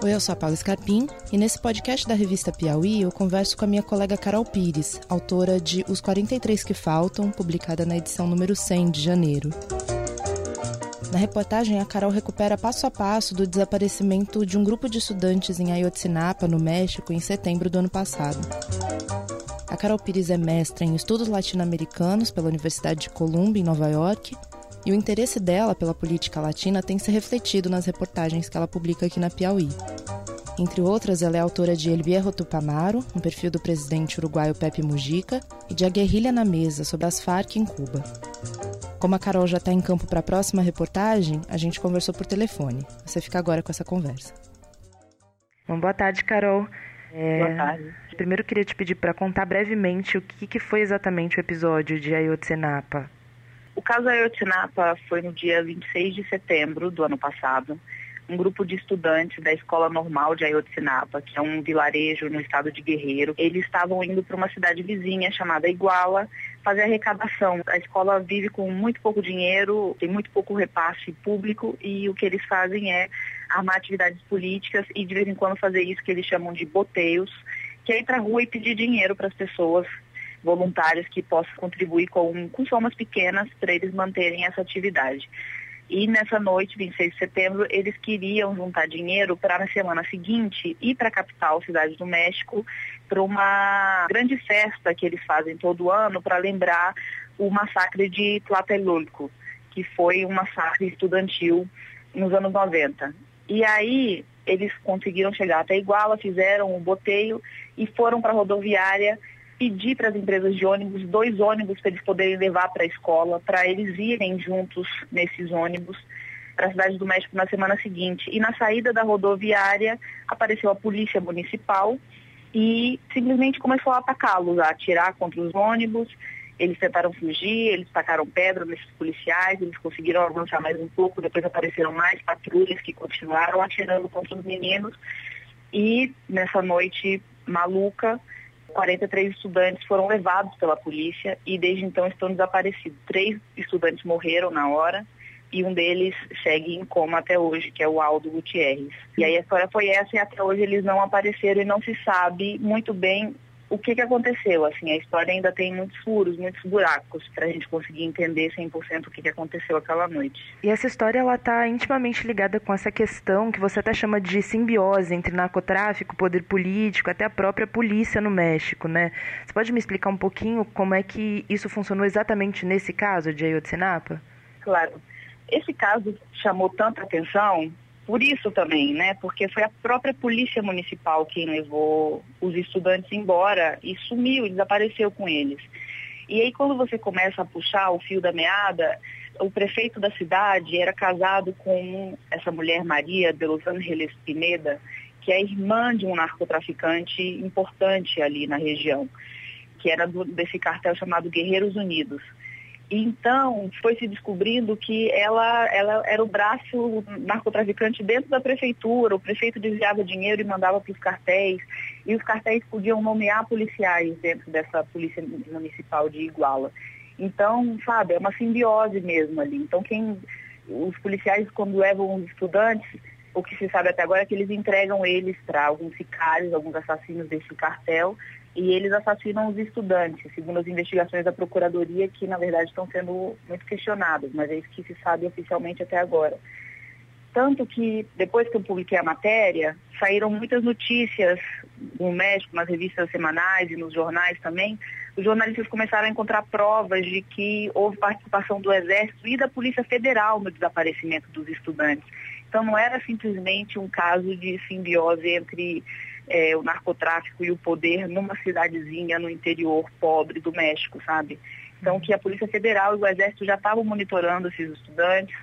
Oi, eu sou a Paula Scarpim e nesse podcast da revista Piauí eu converso com a minha colega Carol Pires, autora de Os 43 que Faltam, publicada na edição número 100 de janeiro. Na reportagem, a Carol recupera passo a passo do desaparecimento de um grupo de estudantes em Ayotzinapa, no México, em setembro do ano passado. A Carol Pires é mestra em estudos latino-americanos pela Universidade de Columbia, em Nova York, e o interesse dela pela política latina tem se refletido nas reportagens que ela publica aqui na Piauí. Entre outras, ela é autora de El Viejo Tupamaro, um perfil do presidente uruguaio Pepe Mujica, e de A Guerrilha na Mesa, sobre as Farc em Cuba. Como a Carol já está em campo para a próxima reportagem, a gente conversou por telefone. Você fica agora com essa conversa. Bom, boa tarde, Carol. É... Boa tarde. Primeiro, queria te pedir para contar brevemente o que, que foi exatamente o episódio de Ayotzinapa. O caso Ayotzinapa foi no dia 26 de setembro do ano passado um grupo de estudantes da Escola Normal de Ayotzinapa, que é um vilarejo no estado de Guerreiro. Eles estavam indo para uma cidade vizinha chamada Iguala fazer arrecadação. A escola vive com muito pouco dinheiro, tem muito pouco repasse público e o que eles fazem é armar atividades políticas e de vez em quando fazer isso que eles chamam de boteios, que é ir para a rua e pedir dinheiro para as pessoas voluntários que possam contribuir com, com somas pequenas para eles manterem essa atividade. E nessa noite, 26 de setembro, eles queriam juntar dinheiro para na semana seguinte ir para a capital, Cidade do México, para uma grande festa que eles fazem todo ano para lembrar o massacre de Tlatelolco, que foi um massacre estudantil nos anos 90. E aí eles conseguiram chegar até Iguala, fizeram o boteio e foram para a rodoviária pedir para as empresas de ônibus dois ônibus para eles poderem levar para a escola, para eles irem juntos nesses ônibus para a cidade do México na semana seguinte. E na saída da rodoviária apareceu a polícia municipal e simplesmente começou a atacá-los, a atirar contra os ônibus. Eles tentaram fugir, eles tacaram pedra nesses policiais, eles conseguiram avançar mais um pouco, depois apareceram mais patrulhas que continuaram atirando contra os meninos. E nessa noite maluca, 43 estudantes foram levados pela polícia e desde então estão desaparecidos. Três estudantes morreram na hora e um deles segue em coma até hoje, que é o Aldo Gutierrez. E aí a história foi essa e até hoje eles não apareceram e não se sabe muito bem o que, que aconteceu. Assim, a história ainda tem muitos furos, muitos buracos para a gente conseguir entender 100% o que, que aconteceu aquela noite. E essa história ela está intimamente ligada com essa questão que você até chama de simbiose entre narcotráfico, poder político, até a própria polícia no México, né? Você pode me explicar um pouquinho como é que isso funcionou exatamente nesse caso de Ayotzinapa? Claro. Esse caso chamou tanta atenção por isso também, né? Porque foi a própria polícia municipal quem levou os estudantes embora e sumiu, e desapareceu com eles. E aí quando você começa a puxar o fio da meada, o prefeito da cidade era casado com essa mulher Maria de Los Angeles Pineda, que é irmã de um narcotraficante importante ali na região, que era do, desse cartel chamado Guerreiros Unidos. Então, foi se descobrindo que ela, ela era o braço narcotraficante dentro da prefeitura. O prefeito desviava dinheiro e mandava para os cartéis. E os cartéis podiam nomear policiais dentro dessa polícia municipal de Iguala. Então, sabe, é uma simbiose mesmo ali. Então, quem os policiais, quando levam os estudantes, o que se sabe até agora é que eles entregam eles para alguns sicários, alguns assassinos desse cartel, e eles assassinam os estudantes, segundo as investigações da Procuradoria, que na verdade estão sendo muito questionadas, mas é isso que se sabe oficialmente até agora. Tanto que, depois que eu publiquei a matéria, saíram muitas notícias no México, nas revistas semanais e nos jornais também. Os jornalistas começaram a encontrar provas de que houve participação do Exército e da Polícia Federal no desaparecimento dos estudantes. Então, não era simplesmente um caso de simbiose entre é, o narcotráfico e o poder numa cidadezinha no interior pobre do México, sabe? Então, que a Polícia Federal e o Exército já estavam monitorando esses estudantes,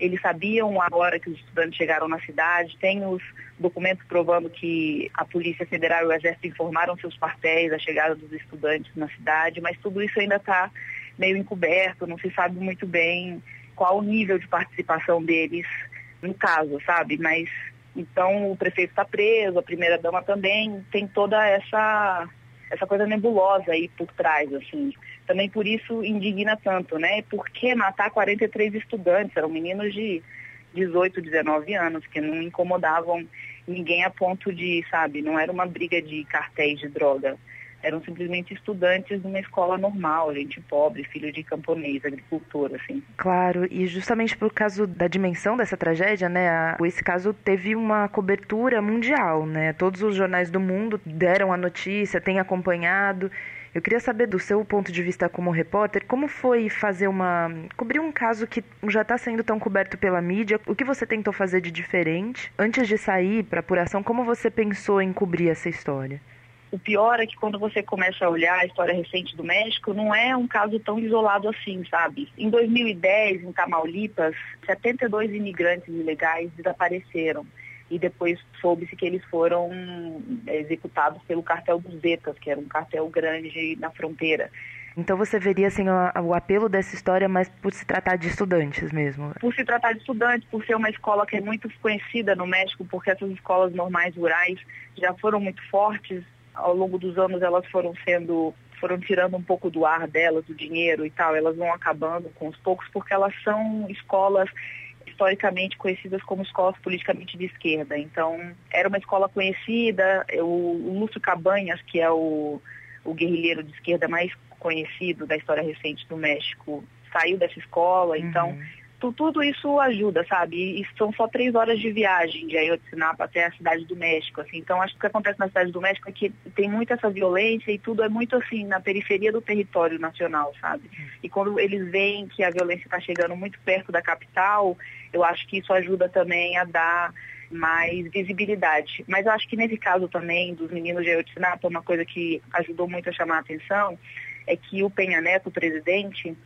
eles sabiam a hora que os estudantes chegaram na cidade, tem os documentos provando que a Polícia Federal e o Exército informaram seus quartéis a chegada dos estudantes na cidade, mas tudo isso ainda está meio encoberto, não se sabe muito bem qual o nível de participação deles no caso, sabe? Mas então o prefeito está preso, a primeira dama também, tem toda essa essa coisa nebulosa aí por trás, assim. Também por isso indigna tanto, né? Por que matar 43 estudantes? Eram meninos de 18, 19 anos, que não incomodavam ninguém a ponto de, sabe, não era uma briga de cartéis de droga. Eram simplesmente estudantes de uma escola normal, gente pobre, filho de camponês, agricultor, assim. Claro, e justamente por causa da dimensão dessa tragédia, né, esse caso teve uma cobertura mundial, né? Todos os jornais do mundo deram a notícia, têm acompanhado. Eu queria saber do seu ponto de vista como repórter, como foi fazer uma cobrir um caso que já está sendo tão coberto pela mídia? O que você tentou fazer de diferente antes de sair para apuração? Como você pensou em cobrir essa história? O pior é que quando você começa a olhar a história recente do México, não é um caso tão isolado assim, sabe? Em 2010, em Tamaulipas, 72 imigrantes ilegais desapareceram e depois soube-se que eles foram é, executados pelo cartel dos Zetas, que era um cartel grande na fronteira. Então você veria assim o, o, apelo dessa história, mas por se tratar de estudantes mesmo? Por se tratar de estudantes, por ser uma escola que é muito conhecida no México, porque essas escolas normais rurais já foram muito fortes. Ao longo dos anos elas foram sendo, foram tirando um pouco do ar delas, do dinheiro e tal. Elas vão acabando com os poucos, porque elas são escolas historicamente conhecidas como escolas politicamente de esquerda. Então, era uma escola conhecida, o, Lúcio Cabanhas, que é o, o guerrilheiro de esquerda mais conhecido da história recente do México, saiu dessa escola, então uhum tudo isso ajuda, sabe? E são só três horas de viagem de Ayotzinapa até a cidade do México, assim. Então, acho que o que acontece na cidade do México é que tem muita essa violência e tudo é muito, assim, na periferia do território nacional, sabe? E quando eles veem que a violência está chegando muito perto da capital, eu acho que isso ajuda também a dar mais visibilidade. Mas eu acho que nesse caso também dos meninos de Ayotzinapa, uma coisa que ajudou muito a chamar a atenção é que o Penha Neto, o presidente,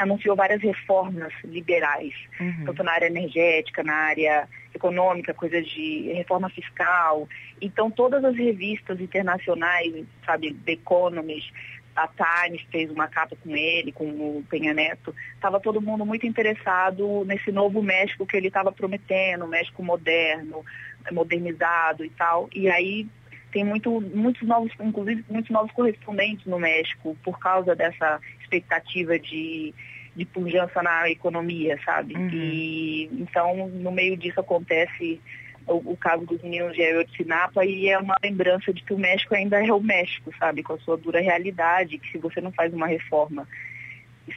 anunciou várias reformas liberais, uhum. tanto na área energética, na área econômica, coisas de reforma fiscal. Então, todas as revistas internacionais, sabe, The Economist, a Times fez uma capa com ele, com o Penha Neto, estava todo mundo muito interessado nesse novo México que ele estava prometendo, México moderno, modernizado e tal. E aí tem muito, muitos novos, inclusive muitos novos correspondentes no México por causa dessa expectativa de, de pujança na economia, sabe? Uhum. E então no meio disso acontece o, o caso dos meninos de Ayotzinapa e é uma lembrança de que o México ainda é o México, sabe? Com a sua dura realidade, que se você não faz uma reforma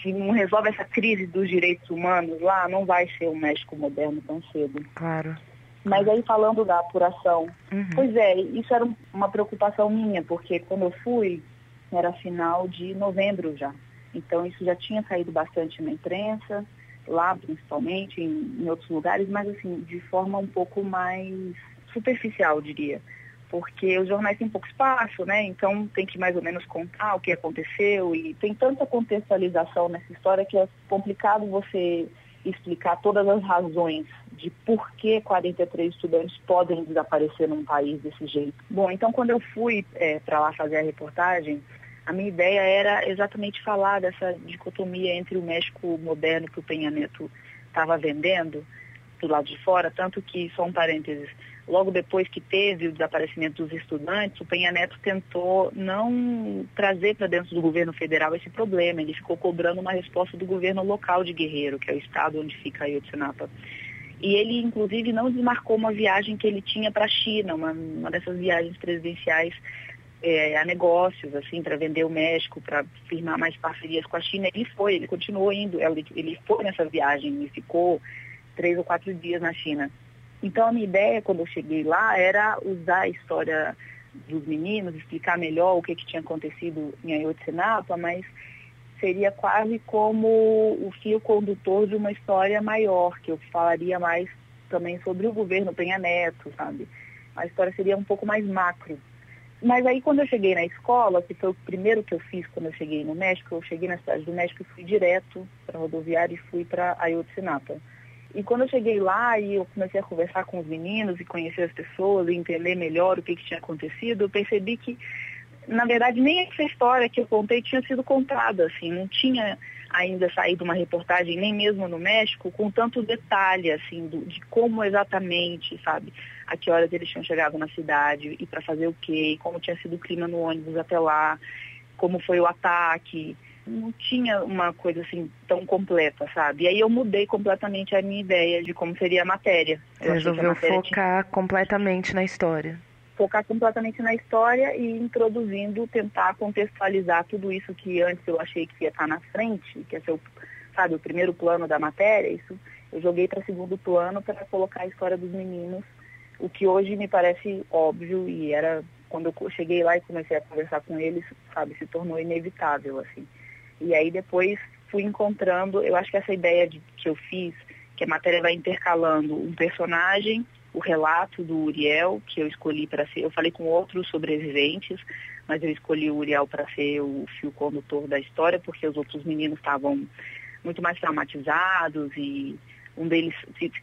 se não resolve essa crise dos direitos humanos lá, não vai ser o México moderno tão cedo. Claro. Mas aí falando da apuração, uhum. pois é, isso era uma preocupação minha, porque quando eu fui, era final de novembro já. Então isso já tinha saído bastante na imprensa, lá principalmente, em, em outros lugares, mas assim, de forma um pouco mais superficial, diria. Porque os jornais têm pouco espaço, né? Então tem que mais ou menos contar o que aconteceu e tem tanta contextualização nessa história que é complicado você explicar todas as razões de por que 43 estudantes podem desaparecer num país desse jeito. Bom, então quando eu fui é, para lá fazer a reportagem, a minha ideia era exatamente falar dessa dicotomia entre o México moderno que o Penha Neto estava vendendo do lado de fora, tanto que, só um parênteses, logo depois que teve o desaparecimento dos estudantes, o Penha Neto tentou não trazer para dentro do governo federal esse problema. Ele ficou cobrando uma resposta do governo local de Guerreiro, que é o estado onde fica Ayotzinapa. E ele, inclusive, não desmarcou uma viagem que ele tinha para a China, uma, uma dessas viagens presidenciais é, a negócios, assim, para vender o México, para firmar mais parcerias com a China. Ele foi, ele continuou indo, ele foi nessa viagem e ficou três ou quatro dias na China. Então a minha ideia quando eu cheguei lá era usar a história dos meninos, explicar melhor o que, que tinha acontecido em Ayotzinapa, mas seria quase como o fio condutor de uma história maior, que eu falaria mais também sobre o governo Penha Neto, sabe? A história seria um pouco mais macro. Mas aí quando eu cheguei na escola, que foi o primeiro que eu fiz quando eu cheguei no México, eu cheguei na cidade do México e fui direto para a rodoviária e fui para Ayotzinapa. E quando eu cheguei lá e eu comecei a conversar com os meninos e conhecer as pessoas e entender melhor o que, que tinha acontecido, eu percebi que, na verdade, nem essa história que eu contei tinha sido contada, assim, não tinha ainda saído uma reportagem, nem mesmo no México, com tanto detalhe, assim, do, de como exatamente, sabe, a que horas eles tinham chegado na cidade e para fazer o quê, como tinha sido o clima no ônibus até lá, como foi o ataque, não tinha uma coisa assim tão completa, sabe? E aí eu mudei completamente a minha ideia de como seria a matéria. Você resolveu matéria focar tinha... completamente na história. Focar completamente na história e introduzindo, tentar contextualizar tudo isso que antes eu achei que ia estar na frente, que ia ser o, sabe, o primeiro plano da matéria, isso eu joguei para segundo plano para colocar a história dos meninos, o que hoje me parece óbvio e era quando eu cheguei lá e comecei a conversar com eles, sabe, se tornou inevitável assim. E aí depois fui encontrando, eu acho que essa ideia de, que eu fiz, que a matéria vai intercalando um personagem, o relato do Uriel, que eu escolhi para ser, eu falei com outros sobreviventes, mas eu escolhi o Uriel para ser o fio condutor da história, porque os outros meninos estavam muito mais traumatizados e um deles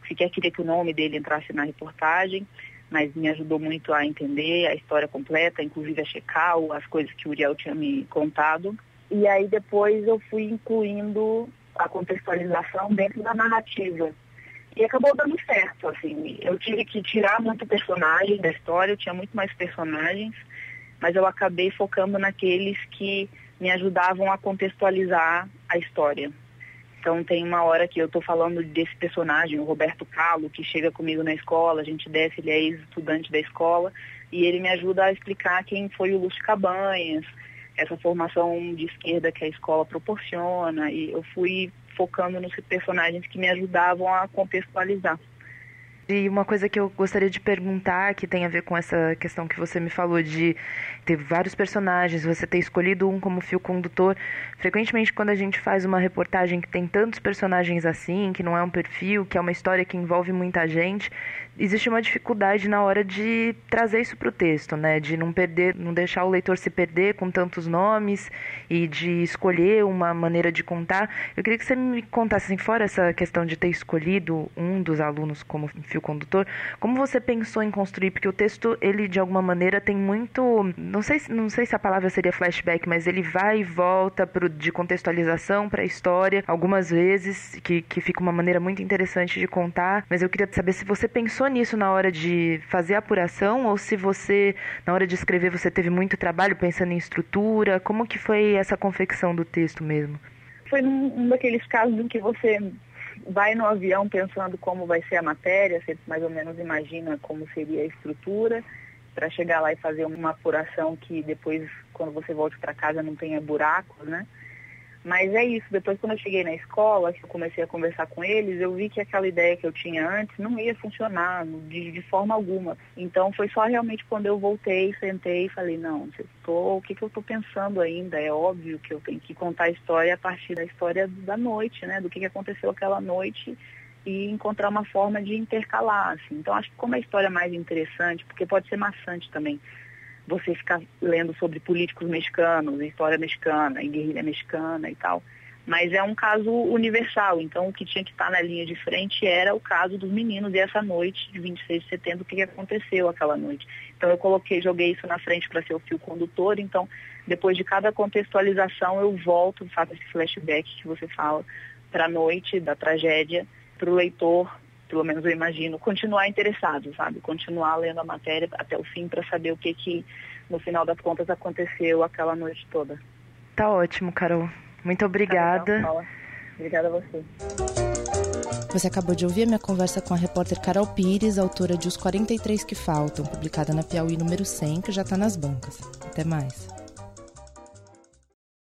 sequer queria que o nome dele entrasse na reportagem, mas me ajudou muito a entender a história completa, inclusive a checar as coisas que o Uriel tinha me contado. E aí depois eu fui incluindo a contextualização dentro da narrativa. E acabou dando certo, assim. Eu tive que tirar muito personagem da história, eu tinha muito mais personagens, mas eu acabei focando naqueles que me ajudavam a contextualizar a história. Então tem uma hora que eu estou falando desse personagem, o Roberto Calo, que chega comigo na escola, a gente desce, ele é ex-estudante da escola, e ele me ajuda a explicar quem foi o Lúcio Cabanhas, essa formação de esquerda que a escola proporciona, e eu fui focando nos personagens que me ajudavam a contextualizar. E uma coisa que eu gostaria de perguntar, que tem a ver com essa questão que você me falou de ter vários personagens, você ter escolhido um como fio condutor. Frequentemente, quando a gente faz uma reportagem que tem tantos personagens assim, que não é um perfil, que é uma história que envolve muita gente, existe uma dificuldade na hora de trazer isso para o texto, né? De não perder, não deixar o leitor se perder com tantos nomes e de escolher uma maneira de contar. Eu queria que você me contasse, assim, fora essa questão de ter escolhido um dos alunos como fio condutor. Como você pensou em construir? Porque o texto, ele de alguma maneira tem muito, não sei, não sei se a palavra seria flashback, mas ele vai e volta pro, de contextualização para a história algumas vezes, que, que fica uma maneira muito interessante de contar. Mas eu queria saber se você pensou nisso na hora de fazer a apuração ou se você, na hora de escrever, você teve muito trabalho pensando em estrutura. Como que foi essa confecção do texto mesmo? Foi um daqueles casos em que você vai no avião pensando como vai ser a matéria, você mais ou menos imagina como seria a estrutura, para chegar lá e fazer uma apuração que depois, quando você volte para casa, não tenha buracos, né? Mas é isso, depois quando eu cheguei na escola, que eu comecei a conversar com eles, eu vi que aquela ideia que eu tinha antes não ia funcionar de, de forma alguma. Então foi só realmente quando eu voltei, sentei e falei, não, tô, o que, que eu estou pensando ainda? É óbvio que eu tenho que contar a história a partir da história da noite, né? Do que, que aconteceu aquela noite e encontrar uma forma de intercalar. Assim. Então acho que como a história é mais interessante, porque pode ser maçante também você ficar lendo sobre políticos mexicanos, história mexicana, guerrilha mexicana e tal. Mas é um caso universal, então o que tinha que estar na linha de frente era o caso dos meninos e essa noite de 26 de setembro, o que aconteceu aquela noite. Então eu coloquei, joguei isso na frente para ser o fio condutor, então depois de cada contextualização eu volto, faço esse flashback que você fala, para a noite da tragédia, para o leitor pelo menos eu imagino, continuar interessado, sabe? Continuar lendo a matéria até o fim para saber o que que no final das contas aconteceu aquela noite toda. Tá ótimo, Carol. Muito obrigada. Tá obrigada a você. Você acabou de ouvir a minha conversa com a repórter Carol Pires, autora de Os 43 que Faltam, publicada na Piauí número 100, que já está nas bancas. Até mais.